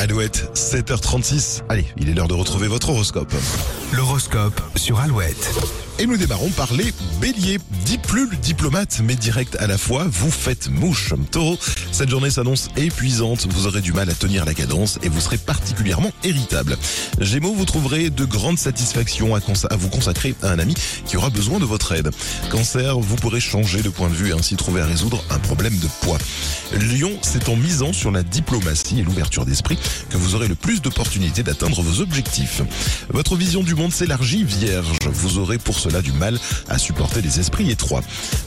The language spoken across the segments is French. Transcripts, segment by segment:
Alouette, 7h36. Allez, il est l'heure de retrouver votre horoscope. L'horoscope sur Alouette. Et nous démarrons par les béliers. Dit plus le diplomate, mais direct à la fois, vous faites mouche. Taureau, cette journée s'annonce épuisante, vous aurez du mal à tenir la cadence et vous serez particulièrement irritable. Gémeaux, vous trouverez de grandes satisfactions à, à vous consacrer à un ami qui aura besoin de votre aide. Cancer, vous pourrez changer de point de vue et ainsi trouver à résoudre un problème de poids. Lion, c'est en misant sur la diplomatie et l'ouverture d'esprit que vous aurez le plus d'opportunités d'atteindre vos objectifs. Votre vision du monde s'élargit, Vierge. Vous aurez pour cela du mal à supporter les esprits étroits.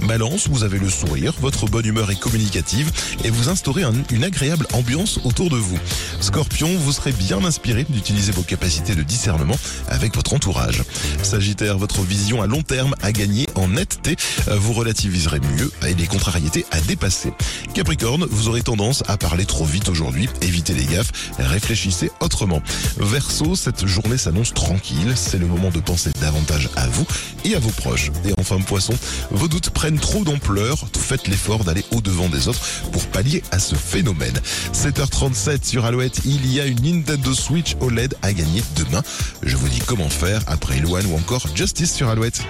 Balance, vous avez le sourire, votre bonne humeur est communicative et vous instaurez un- une agréable ambiance autour de vous. Scorpion, vous serez bien inspiré d'utiliser vos capacités de discernement avec votre entourage. Sagittaire, votre vision à long terme a gagné en netteté. Euh, Vous relativiserez mieux et les contrariétés à dépasser. Capricorne, vous aurez tendance à parler trop vite aujourd'hui. Évitez les gaffes, réfléchissez autrement. Verseau, cette journée s'annonce tranquille. C'est le moment de penser davantage à vous et à vos proches. Et enfin, poisson, vos doutes prennent trop d'ampleur. Faites l'effort d'aller au-devant des autres pour pallier à ce phénomène. 7h37 sur Alouette, il y a une Nintendo Switch OLED à gagner demain. Je vous dis comment faire après Eloane encore Justice sur Alouette.